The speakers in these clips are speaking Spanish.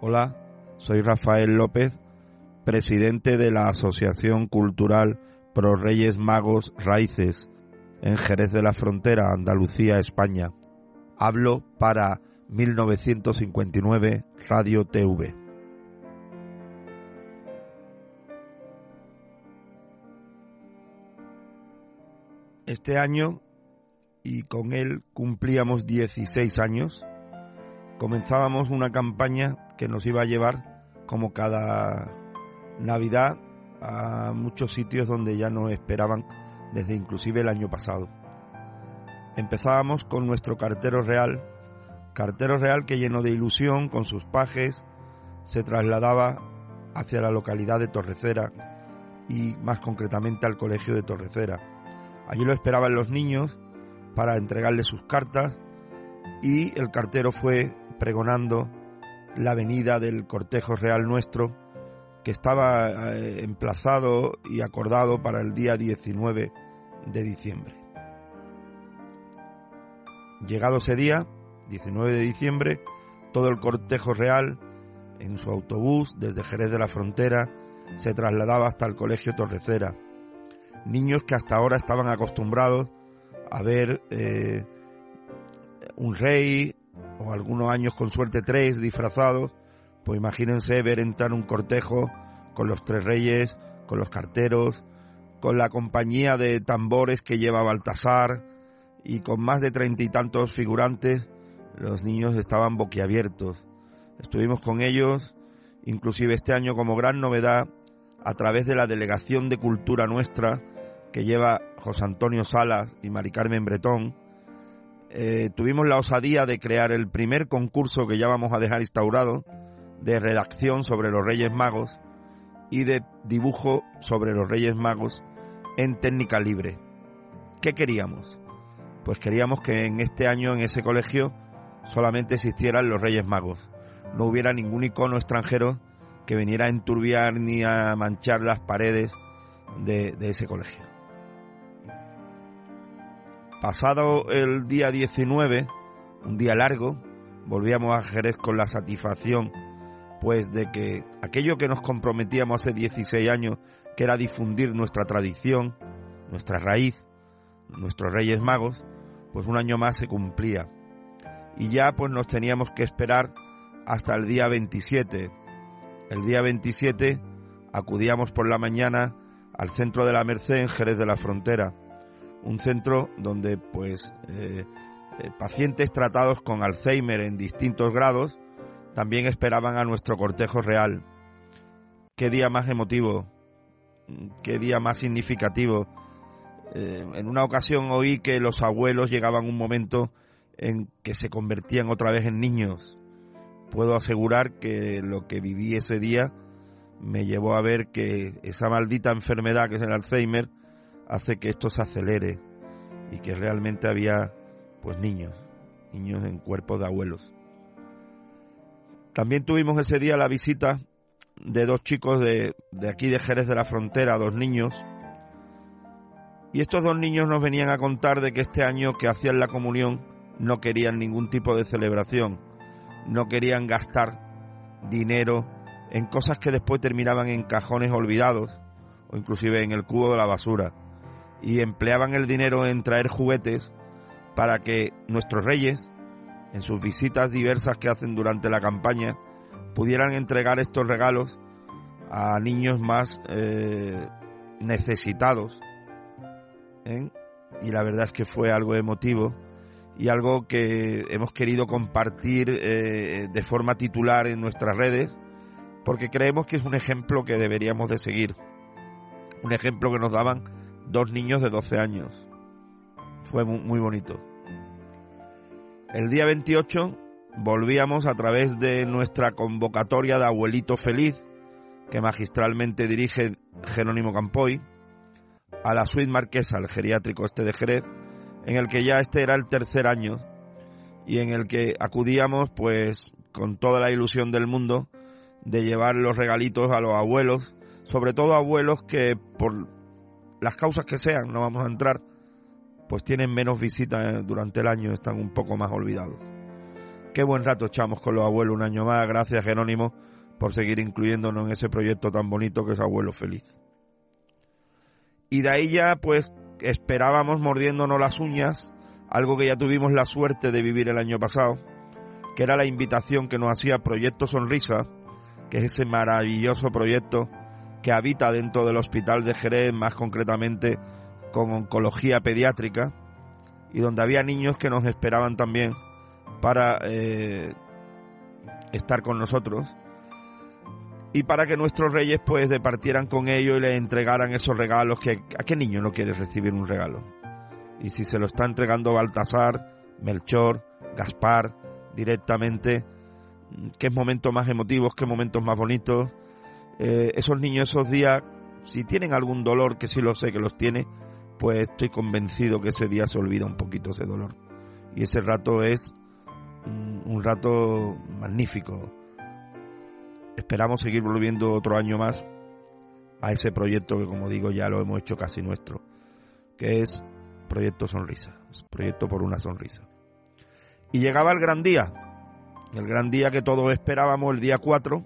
Hola, soy Rafael López, presidente de la Asociación Cultural Pro Reyes Magos Raíces en Jerez de la Frontera, Andalucía, España. Hablo para 1959 Radio TV. Este año, y con él cumplíamos 16 años, comenzábamos una campaña que nos iba a llevar, como cada Navidad, a muchos sitios donde ya nos esperaban desde inclusive el año pasado. Empezábamos con nuestro cartero real, cartero real que lleno de ilusión con sus pajes se trasladaba hacia la localidad de Torrecera y más concretamente al colegio de Torrecera Allí lo esperaban los niños para entregarle sus cartas y el cartero fue pregonando la venida del cortejo real nuestro que estaba eh, emplazado y acordado para el día 19 de diciembre. Llegado ese día, 19 de diciembre, todo el cortejo real en su autobús desde Jerez de la Frontera se trasladaba hasta el Colegio Torrecera niños que hasta ahora estaban acostumbrados a ver eh, un rey o algunos años con suerte tres disfrazados, pues imagínense ver entrar un cortejo con los tres reyes, con los carteros, con la compañía de tambores que lleva Baltasar y con más de treinta y tantos figurantes, los niños estaban boquiabiertos. Estuvimos con ellos, inclusive este año como gran novedad, a través de la Delegación de Cultura Nuestra, que lleva José Antonio Salas y Mari Carmen Bretón, eh, tuvimos la osadía de crear el primer concurso que ya vamos a dejar instaurado de redacción sobre los Reyes Magos y de dibujo sobre los Reyes Magos en técnica libre. ¿Qué queríamos? Pues queríamos que en este año en ese colegio solamente existieran los Reyes Magos. No hubiera ningún icono extranjero que viniera a enturbiar ni a manchar las paredes de ese colegio. Pasado el día 19, un día largo, volvíamos a Jerez con la satisfacción pues de que aquello que nos comprometíamos hace 16 años, que era difundir nuestra tradición, nuestra raíz, nuestros Reyes Magos, pues un año más se cumplía. Y ya pues nos teníamos que esperar hasta el día 27. El día 27 acudíamos por la mañana al centro de la Merced en Jerez de la Frontera un centro donde pues eh, eh, pacientes tratados con Alzheimer en distintos grados también esperaban a nuestro cortejo real. Qué día más emotivo, qué día más significativo. Eh, en una ocasión oí que los abuelos llegaban un momento en que se convertían otra vez en niños. Puedo asegurar que lo que viví ese día me llevó a ver que esa maldita enfermedad que es el Alzheimer hace que esto se acelere y que realmente había pues niños, niños en cuerpos de abuelos. También tuvimos ese día la visita de dos chicos de, de aquí de Jerez de la Frontera, dos niños, y estos dos niños nos venían a contar de que este año que hacían la comunión no querían ningún tipo de celebración, no querían gastar dinero en cosas que después terminaban en cajones olvidados o inclusive en el cubo de la basura y empleaban el dinero en traer juguetes para que nuestros reyes, en sus visitas diversas que hacen durante la campaña, pudieran entregar estos regalos a niños más eh, necesitados. ¿eh? Y la verdad es que fue algo emotivo y algo que hemos querido compartir eh, de forma titular en nuestras redes, porque creemos que es un ejemplo que deberíamos de seguir. Un ejemplo que nos daban dos niños de 12 años. Fue muy, bonito. El día 28 volvíamos a través de nuestra convocatoria de Abuelito Feliz, que magistralmente dirige Jerónimo Campoy, a la suite marquesa, el geriátrico este de Jerez, en el que ya este era el tercer año y en el que acudíamos pues con toda la ilusión del mundo de llevar los regalitos a los abuelos, sobre todo abuelos que por las causas que sean, no vamos a entrar, pues tienen menos visitas durante el año, están un poco más olvidados. Qué buen rato echamos con los abuelos un año más, gracias Jerónimo por seguir incluyéndonos en ese proyecto tan bonito que es Abuelo Feliz. Y de ahí ya pues esperábamos mordiéndonos las uñas, algo que ya tuvimos la suerte de vivir el año pasado, que era la invitación que nos hacía Proyecto Sonrisa, que es ese maravilloso proyecto que habita dentro del Hospital de Jerez, más concretamente con oncología pediátrica, y donde había niños que nos esperaban también para eh, estar con nosotros y para que nuestros reyes pues departieran con ellos y les entregaran esos regalos que a qué niño no quiere recibir un regalo y si se lo está entregando Baltasar, Melchor, Gaspar directamente qué momentos más emotivos, qué momentos más bonitos eh, esos niños esos días si tienen algún dolor que sí lo sé que los tiene pues estoy convencido que ese día se olvida un poquito ese dolor. Y ese rato es un rato magnífico. Esperamos seguir volviendo otro año más a ese proyecto que como digo ya lo hemos hecho casi nuestro, que es Proyecto Sonrisa, Proyecto por una Sonrisa. Y llegaba el gran día, el gran día que todos esperábamos, el día 4,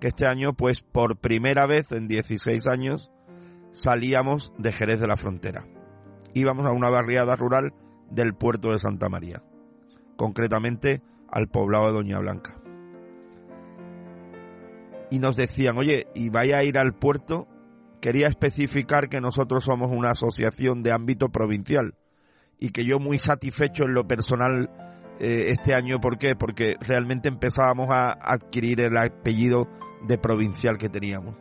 que este año pues por primera vez en 16 años salíamos de Jerez de la Frontera. Íbamos a una barriada rural del puerto de Santa María, concretamente al poblado de Doña Blanca y nos decían, oye, y vaya a ir al puerto, quería especificar que nosotros somos una asociación de ámbito provincial y que yo muy satisfecho en lo personal eh, este año, ¿por qué? Porque realmente empezábamos a adquirir el apellido de provincial que teníamos.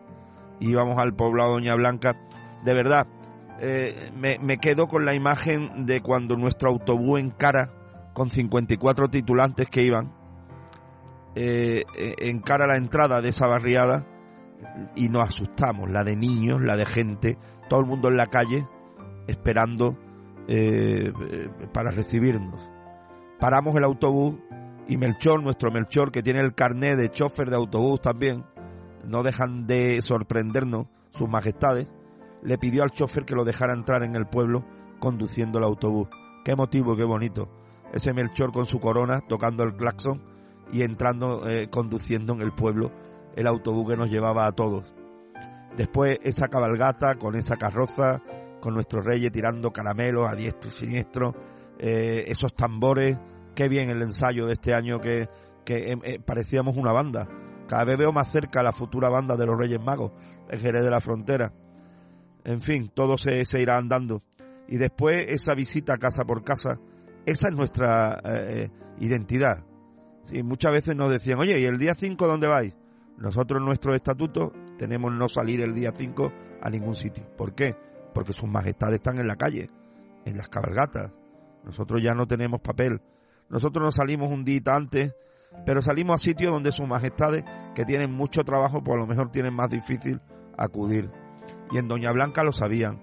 Íbamos al poblado Doña Blanca, de verdad, eh, me, me quedo con la imagen de cuando nuestro autobús en cara, con 54 titulantes que iban, eh, eh, encara a la entrada de esa barriada y nos asustamos, la de niños, la de gente, todo el mundo en la calle esperando para recibirnos. Paramos el autobús y Melchor, nuestro Melchor, que tiene el carnet de chofer de autobús también, no dejan de sorprendernos sus majestades, le pidió al chofer que lo dejara entrar en el pueblo conduciendo el autobús. Qué motivo, qué bonito. Ese Melchor con su corona tocando el claxon y entrando, eh, conduciendo en el pueblo el autobús que nos llevaba a todos. Después esa cabalgata con esa carroza, con nuestros reyes tirando caramelos a diestro y siniestro, eh, esos tambores, qué bien el ensayo de este año que, que eh, parecíamos una banda. Cada vez veo más cerca la futura banda de los Reyes Magos, en Jerez de la Frontera. En fin, todo se, se irá andando. Y después esa visita casa por casa, esa es nuestra identidad. Sí, muchas veces nos decían, oye, ¿y el día 5 dónde vais? Nosotros en nuestro estatuto tenemos no salir el día 5 a ningún sitio. ¿Por qué? Porque sus majestades están en la calle, en las cabalgatas. Nosotros ya no tenemos papel. Nosotros no salimos un día antes, pero salimos a sitios donde sus majestades, que tienen mucho trabajo, pues a lo mejor tienen más difícil acudir. Y en Doña Blanca lo sabían.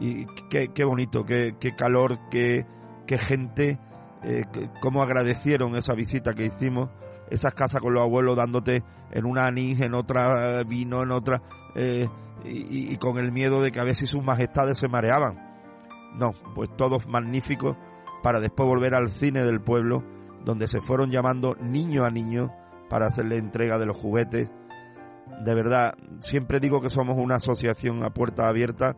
Y qué, bonito, qué, calor, qué, gente eh, cómo agradecieron esa visita que hicimos, esas casas con los abuelos dándote en una anís, en otra vino, en otra, eh, y, con el miedo de que a veces sus majestades se mareaban. No, pues todos magníficos para después volver al cine del pueblo, donde se fueron llamando niño a niño para hacerle entrega de los juguetes. De verdad, siempre digo que somos una asociación a puerta abierta.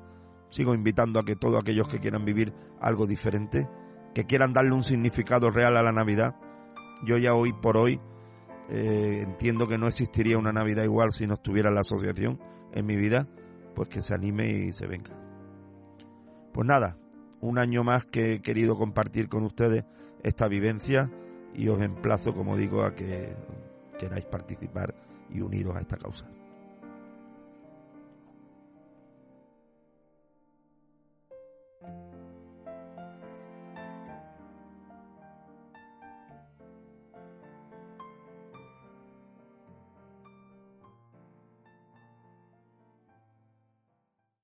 Sigo invitando a que todos aquellos que quieran vivir algo diferente, que quieran darle un significado real a la Navidad. Yo ya hoy por hoy eh, entiendo que no existiría una Navidad igual si no estuviera la asociación en mi vida, pues que se anime y se venga. Pues nada, un año más que he querido compartir con ustedes esta vivencia y os emplazo, como digo, a que queráis participar y uniros a esta causa.